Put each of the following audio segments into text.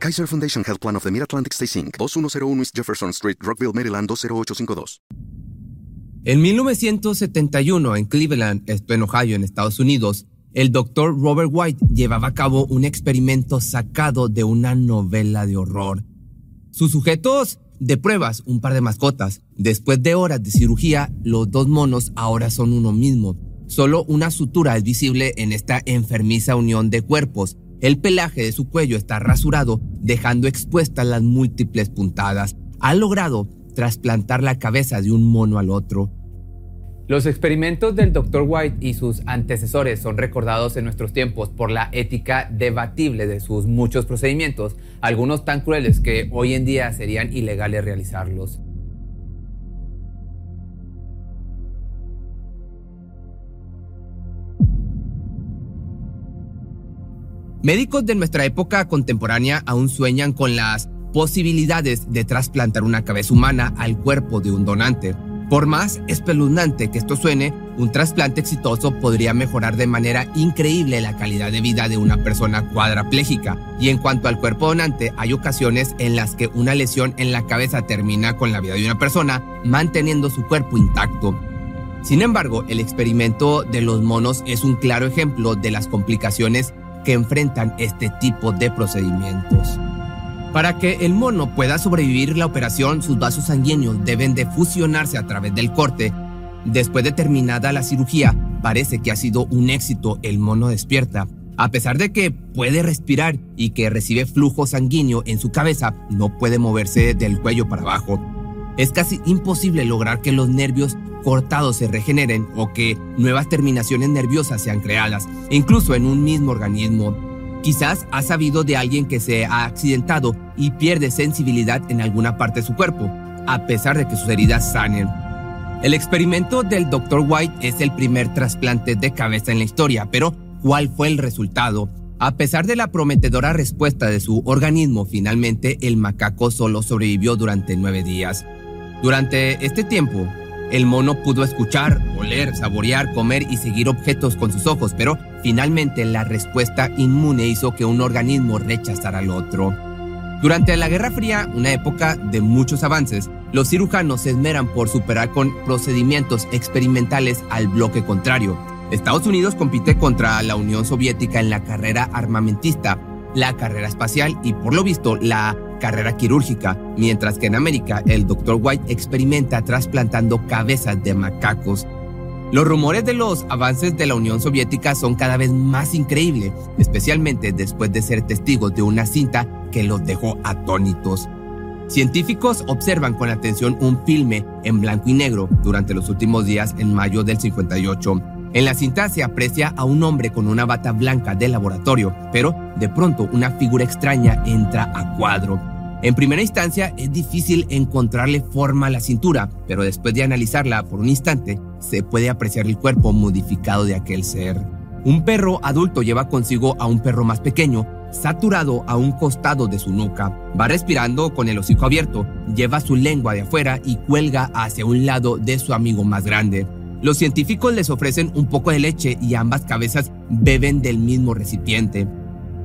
Kaiser Foundation Health Plan of the Mid-Atlantic Stay Inc., 2101 East Jefferson Street, Rockville, Maryland 20852. En 1971, en Cleveland, esto en Ohio, en Estados Unidos, el doctor Robert White llevaba a cabo un experimento sacado de una novela de horror. Sus sujetos de pruebas, un par de mascotas. Después de horas de cirugía, los dos monos ahora son uno mismo. Solo una sutura es visible en esta enfermiza unión de cuerpos. El pelaje de su cuello está rasurado, dejando expuestas las múltiples puntadas. Ha logrado trasplantar la cabeza de un mono al otro. Los experimentos del Dr. White y sus antecesores son recordados en nuestros tiempos por la ética debatible de sus muchos procedimientos, algunos tan crueles que hoy en día serían ilegales realizarlos. Médicos de nuestra época contemporánea aún sueñan con las posibilidades de trasplantar una cabeza humana al cuerpo de un donante. Por más espeluznante que esto suene, un trasplante exitoso podría mejorar de manera increíble la calidad de vida de una persona cuadraplégica. Y en cuanto al cuerpo donante, hay ocasiones en las que una lesión en la cabeza termina con la vida de una persona, manteniendo su cuerpo intacto. Sin embargo, el experimento de los monos es un claro ejemplo de las complicaciones que enfrentan este tipo de procedimientos. Para que el mono pueda sobrevivir la operación, sus vasos sanguíneos deben de fusionarse a través del corte. Después de terminada la cirugía, parece que ha sido un éxito, el mono despierta. A pesar de que puede respirar y que recibe flujo sanguíneo en su cabeza, no puede moverse del cuello para abajo. Es casi imposible lograr que los nervios cortados se regeneren o que nuevas terminaciones nerviosas sean creadas, incluso en un mismo organismo. Quizás ha sabido de alguien que se ha accidentado y pierde sensibilidad en alguna parte de su cuerpo, a pesar de que sus heridas sanen. El experimento del Dr. White es el primer trasplante de cabeza en la historia, pero ¿cuál fue el resultado? A pesar de la prometedora respuesta de su organismo, finalmente el macaco solo sobrevivió durante nueve días. Durante este tiempo, el mono pudo escuchar, oler, saborear, comer y seguir objetos con sus ojos, pero finalmente la respuesta inmune hizo que un organismo rechazara al otro. Durante la Guerra Fría, una época de muchos avances, los cirujanos se esmeran por superar con procedimientos experimentales al bloque contrario. Estados Unidos compite contra la Unión Soviética en la carrera armamentista, la carrera espacial y por lo visto la carrera quirúrgica, mientras que en América el Dr. White experimenta trasplantando cabezas de macacos. Los rumores de los avances de la Unión Soviética son cada vez más increíbles, especialmente después de ser testigos de una cinta que los dejó atónitos. Científicos observan con atención un filme en blanco y negro durante los últimos días en mayo del 58 en la cinta se aprecia a un hombre con una bata blanca de laboratorio, pero de pronto una figura extraña entra a cuadro. En primera instancia es difícil encontrarle forma a la cintura, pero después de analizarla por un instante, se puede apreciar el cuerpo modificado de aquel ser. Un perro adulto lleva consigo a un perro más pequeño, saturado a un costado de su nuca. Va respirando con el hocico abierto, lleva su lengua de afuera y cuelga hacia un lado de su amigo más grande. Los científicos les ofrecen un poco de leche y ambas cabezas beben del mismo recipiente.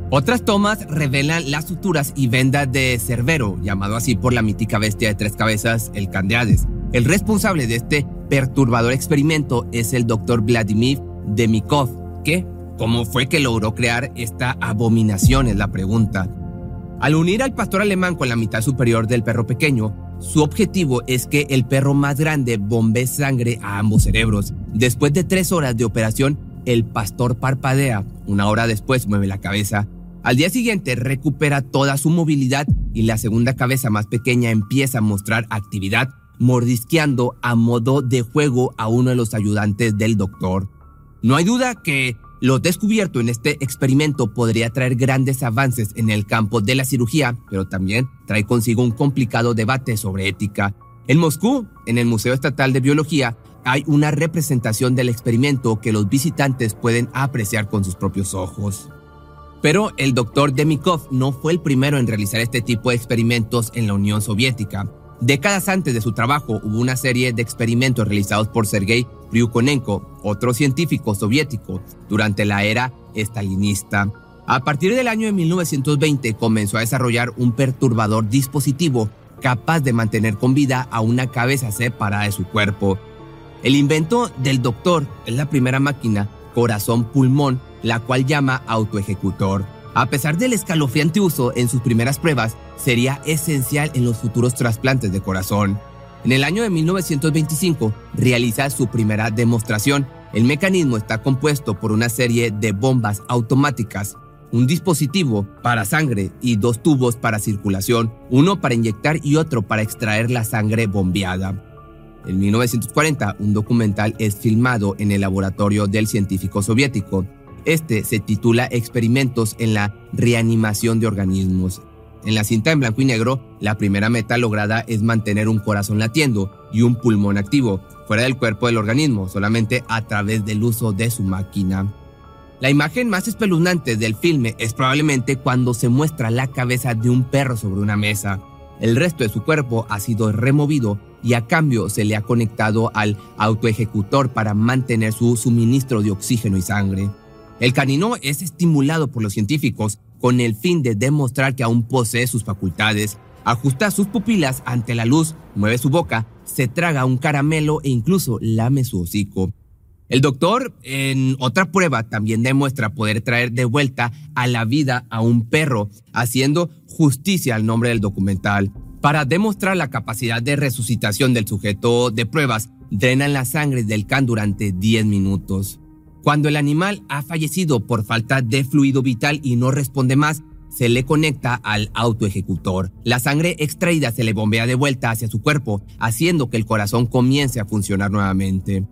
Otras tomas revelan las suturas y vendas de Cerbero, llamado así por la mítica bestia de tres cabezas, el Candeades. El responsable de este perturbador experimento es el doctor Vladimir Demikov, que, ¿cómo fue que logró crear esta abominación? Es la pregunta. Al unir al pastor alemán con la mitad superior del perro pequeño, su objetivo es que el perro más grande bombee sangre a ambos cerebros. Después de tres horas de operación, el pastor parpadea. Una hora después mueve la cabeza. Al día siguiente recupera toda su movilidad y la segunda cabeza más pequeña empieza a mostrar actividad, mordisqueando a modo de juego a uno de los ayudantes del doctor. No hay duda que lo descubierto en este experimento podría traer grandes avances en el campo de la cirugía, pero también trae consigo un complicado debate sobre ética. En Moscú, en el Museo Estatal de Biología, hay una representación del experimento que los visitantes pueden apreciar con sus propios ojos. Pero el doctor Demikov no fue el primero en realizar este tipo de experimentos en la Unión Soviética. Décadas antes de su trabajo hubo una serie de experimentos realizados por Sergei Ryukonenko, otro científico soviético, durante la era estalinista. A partir del año de 1920 comenzó a desarrollar un perturbador dispositivo capaz de mantener con vida a una cabeza separada de su cuerpo. El invento del doctor es la primera máquina corazón-pulmón, la cual llama autoejecutor. A pesar del escalofriante uso en sus primeras pruebas, sería esencial en los futuros trasplantes de corazón. En el año de 1925 realiza su primera demostración. El mecanismo está compuesto por una serie de bombas automáticas, un dispositivo para sangre y dos tubos para circulación, uno para inyectar y otro para extraer la sangre bombeada. En 1940, un documental es filmado en el laboratorio del científico soviético. Este se titula Experimentos en la reanimación de organismos. En la cinta en blanco y negro, la primera meta lograda es mantener un corazón latiendo y un pulmón activo, fuera del cuerpo del organismo, solamente a través del uso de su máquina. La imagen más espeluznante del filme es probablemente cuando se muestra la cabeza de un perro sobre una mesa. El resto de su cuerpo ha sido removido y a cambio se le ha conectado al autoejecutor para mantener su suministro de oxígeno y sangre. El canino es estimulado por los científicos con el fin de demostrar que aún posee sus facultades, ajusta sus pupilas ante la luz, mueve su boca, se traga un caramelo e incluso lame su hocico. El doctor, en otra prueba, también demuestra poder traer de vuelta a la vida a un perro, haciendo justicia al nombre del documental. Para demostrar la capacidad de resucitación del sujeto de pruebas, drenan la sangre del can durante 10 minutos. Cuando el animal ha fallecido por falta de fluido vital y no responde más, se le conecta al autoejecutor. La sangre extraída se le bombea de vuelta hacia su cuerpo, haciendo que el corazón comience a funcionar nuevamente.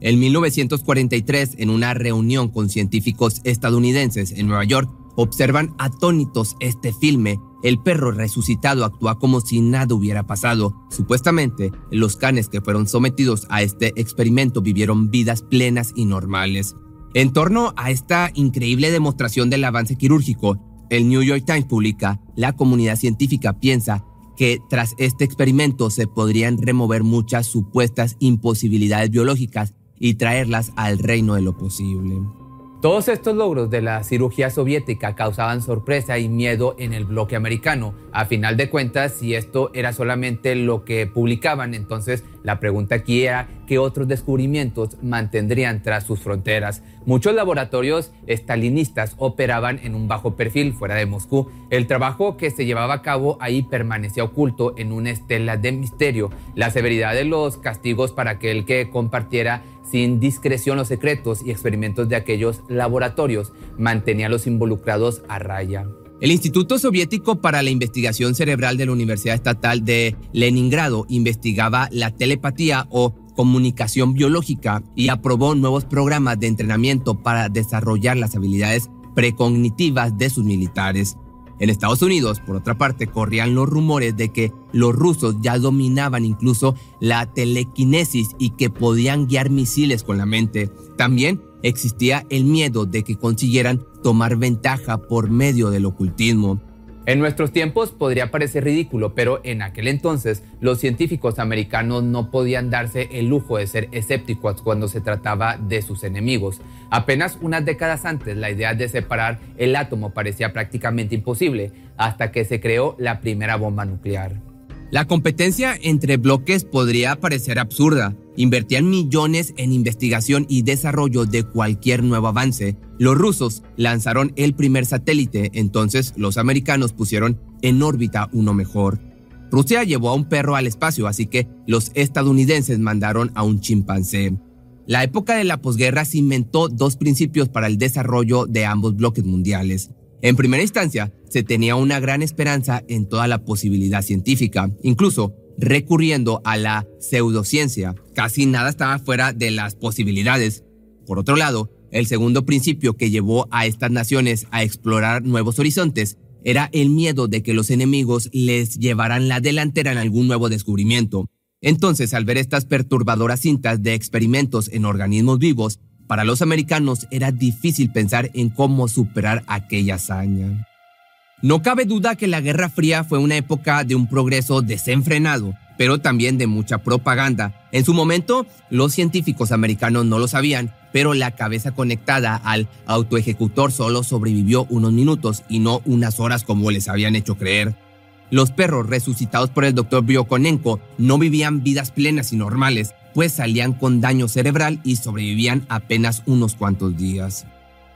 En 1943, en una reunión con científicos estadounidenses en Nueva York, observan atónitos este filme. El perro resucitado actúa como si nada hubiera pasado. Supuestamente, los canes que fueron sometidos a este experimento vivieron vidas plenas y normales. En torno a esta increíble demostración del avance quirúrgico, el New York Times publica, la comunidad científica piensa que tras este experimento se podrían remover muchas supuestas imposibilidades biológicas y traerlas al reino de lo posible. Todos estos logros de la cirugía soviética causaban sorpresa y miedo en el bloque americano. A final de cuentas, si esto era solamente lo que publicaban, entonces la pregunta aquí era qué otros descubrimientos mantendrían tras sus fronteras. Muchos laboratorios estalinistas operaban en un bajo perfil fuera de Moscú. El trabajo que se llevaba a cabo ahí permanecía oculto en una estela de misterio. La severidad de los castigos para aquel que compartiera sin discreción los secretos y experimentos de aquellos laboratorios, mantenía a los involucrados a raya. El Instituto Soviético para la Investigación Cerebral de la Universidad Estatal de Leningrado investigaba la telepatía o comunicación biológica y aprobó nuevos programas de entrenamiento para desarrollar las habilidades precognitivas de sus militares. En Estados Unidos, por otra parte, corrían los rumores de que los rusos ya dominaban incluso la telequinesis y que podían guiar misiles con la mente. También existía el miedo de que consiguieran tomar ventaja por medio del ocultismo. En nuestros tiempos podría parecer ridículo, pero en aquel entonces los científicos americanos no podían darse el lujo de ser escépticos cuando se trataba de sus enemigos. Apenas unas décadas antes la idea de separar el átomo parecía prácticamente imposible, hasta que se creó la primera bomba nuclear. La competencia entre bloques podría parecer absurda. Invertían millones en investigación y desarrollo de cualquier nuevo avance. Los rusos lanzaron el primer satélite, entonces los americanos pusieron en órbita uno mejor. Rusia llevó a un perro al espacio, así que los estadounidenses mandaron a un chimpancé. La época de la posguerra cimentó dos principios para el desarrollo de ambos bloques mundiales. En primera instancia, se tenía una gran esperanza en toda la posibilidad científica, incluso recurriendo a la pseudociencia. Casi nada estaba fuera de las posibilidades. Por otro lado, el segundo principio que llevó a estas naciones a explorar nuevos horizontes era el miedo de que los enemigos les llevaran la delantera en algún nuevo descubrimiento. Entonces, al ver estas perturbadoras cintas de experimentos en organismos vivos, para los americanos era difícil pensar en cómo superar aquella hazaña. No cabe duda que la Guerra Fría fue una época de un progreso desenfrenado, pero también de mucha propaganda. En su momento, los científicos americanos no lo sabían, pero la cabeza conectada al autoejecutor solo sobrevivió unos minutos y no unas horas como les habían hecho creer. Los perros resucitados por el doctor Biokonenko no vivían vidas plenas y normales, pues salían con daño cerebral y sobrevivían apenas unos cuantos días.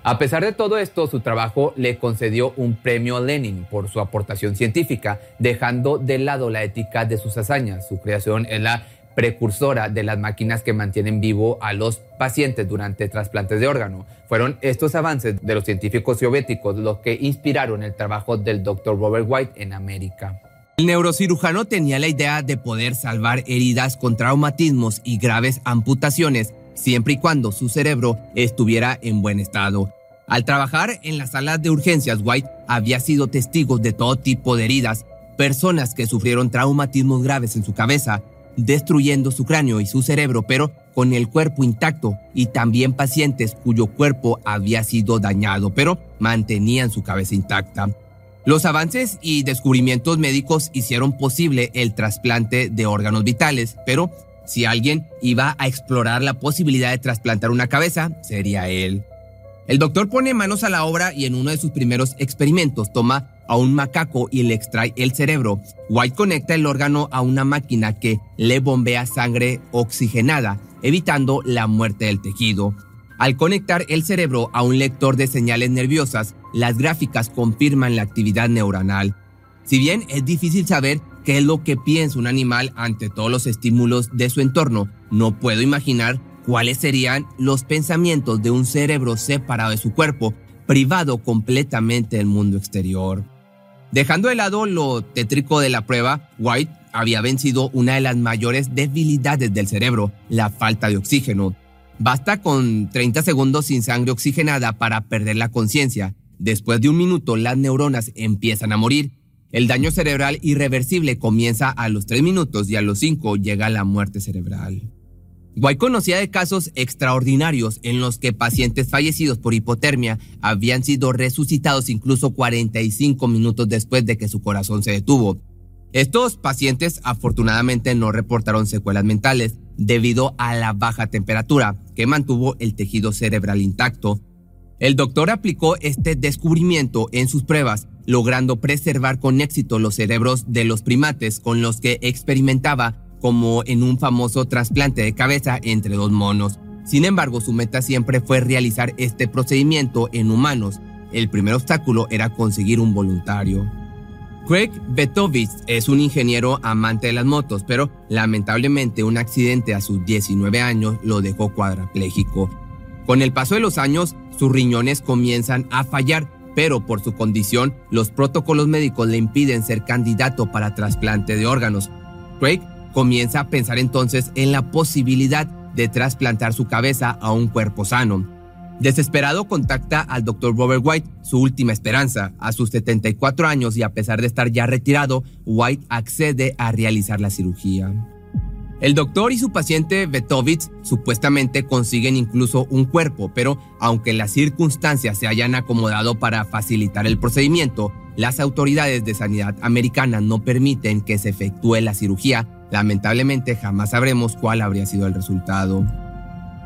A pesar de todo esto, su trabajo le concedió un premio Lenin por su aportación científica, dejando de lado la ética de sus hazañas. Su creación es la precursora de las máquinas que mantienen vivo a los pacientes durante trasplantes de órgano. Fueron estos avances de los científicos soviéticos los que inspiraron el trabajo del Dr. Robert White en América. El neurocirujano tenía la idea de poder salvar heridas con traumatismos y graves amputaciones siempre y cuando su cerebro estuviera en buen estado. Al trabajar en las salas de urgencias, White había sido testigo de todo tipo de heridas, personas que sufrieron traumatismos graves en su cabeza, destruyendo su cráneo y su cerebro, pero con el cuerpo intacto, y también pacientes cuyo cuerpo había sido dañado, pero mantenían su cabeza intacta. Los avances y descubrimientos médicos hicieron posible el trasplante de órganos vitales, pero si alguien iba a explorar la posibilidad de trasplantar una cabeza, sería él. El doctor pone manos a la obra y en uno de sus primeros experimentos toma a un macaco y le extrae el cerebro. White conecta el órgano a una máquina que le bombea sangre oxigenada, evitando la muerte del tejido. Al conectar el cerebro a un lector de señales nerviosas, las gráficas confirman la actividad neuronal. Si bien es difícil saber qué es lo que piensa un animal ante todos los estímulos de su entorno. No puedo imaginar cuáles serían los pensamientos de un cerebro separado de su cuerpo, privado completamente del mundo exterior. Dejando de lado lo tétrico de la prueba, White había vencido una de las mayores debilidades del cerebro, la falta de oxígeno. Basta con 30 segundos sin sangre oxigenada para perder la conciencia. Después de un minuto las neuronas empiezan a morir el daño cerebral irreversible comienza a los 3 minutos y a los 5 llega la muerte cerebral. White conocía de casos extraordinarios en los que pacientes fallecidos por hipotermia habían sido resucitados incluso 45 minutos después de que su corazón se detuvo. Estos pacientes afortunadamente no reportaron secuelas mentales debido a la baja temperatura que mantuvo el tejido cerebral intacto. El doctor aplicó este descubrimiento en sus pruebas logrando preservar con éxito los cerebros de los primates con los que experimentaba como en un famoso trasplante de cabeza entre dos monos. Sin embargo, su meta siempre fue realizar este procedimiento en humanos. El primer obstáculo era conseguir un voluntario. Craig Betovitz es un ingeniero amante de las motos, pero lamentablemente un accidente a sus 19 años lo dejó cuadrapléjico. Con el paso de los años, sus riñones comienzan a fallar pero por su condición, los protocolos médicos le impiden ser candidato para trasplante de órganos. Craig comienza a pensar entonces en la posibilidad de trasplantar su cabeza a un cuerpo sano. Desesperado contacta al Dr. Robert White, su última esperanza. A sus 74 años y a pesar de estar ya retirado, White accede a realizar la cirugía. El doctor y su paciente Betovitz supuestamente consiguen incluso un cuerpo, pero aunque las circunstancias se hayan acomodado para facilitar el procedimiento, las autoridades de sanidad americanas no permiten que se efectúe la cirugía. Lamentablemente jamás sabremos cuál habría sido el resultado.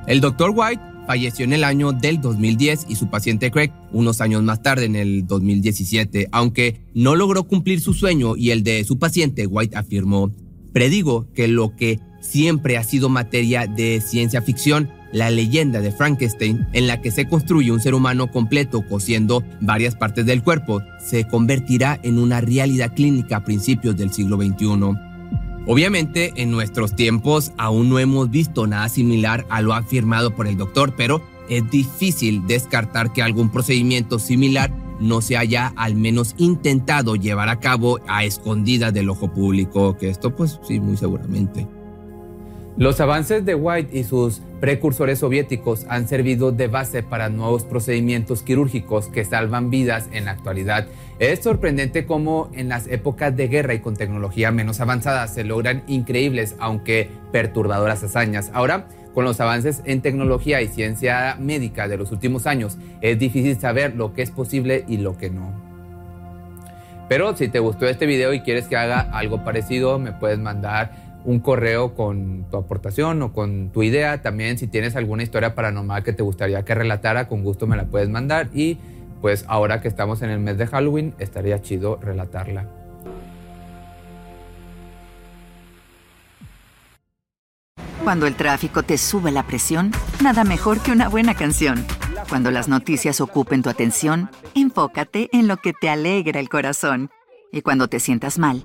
El doctor White falleció en el año del 2010 y su paciente Craig unos años más tarde, en el 2017. Aunque no logró cumplir su sueño y el de su paciente, White afirmó, predigo que lo que siempre ha sido materia de ciencia ficción, la leyenda de Frankenstein, en la que se construye un ser humano completo cosiendo varias partes del cuerpo, se convertirá en una realidad clínica a principios del siglo XXI. Obviamente, en nuestros tiempos aún no hemos visto nada similar a lo afirmado por el doctor, pero es difícil descartar que algún procedimiento similar no se haya al menos intentado llevar a cabo a escondidas del ojo público, que esto pues sí, muy seguramente. Los avances de White y sus precursores soviéticos han servido de base para nuevos procedimientos quirúrgicos que salvan vidas en la actualidad. Es sorprendente cómo en las épocas de guerra y con tecnología menos avanzada se logran increíbles, aunque perturbadoras hazañas. Ahora, con los avances en tecnología y ciencia médica de los últimos años, es difícil saber lo que es posible y lo que no. Pero si te gustó este video y quieres que haga algo parecido, me puedes mandar un correo con tu aportación o con tu idea. También si tienes alguna historia paranormal que te gustaría que relatara, con gusto me la puedes mandar. Y pues ahora que estamos en el mes de Halloween, estaría chido relatarla. Cuando el tráfico te sube la presión, nada mejor que una buena canción. Cuando las noticias ocupen tu atención, enfócate en lo que te alegra el corazón. Y cuando te sientas mal,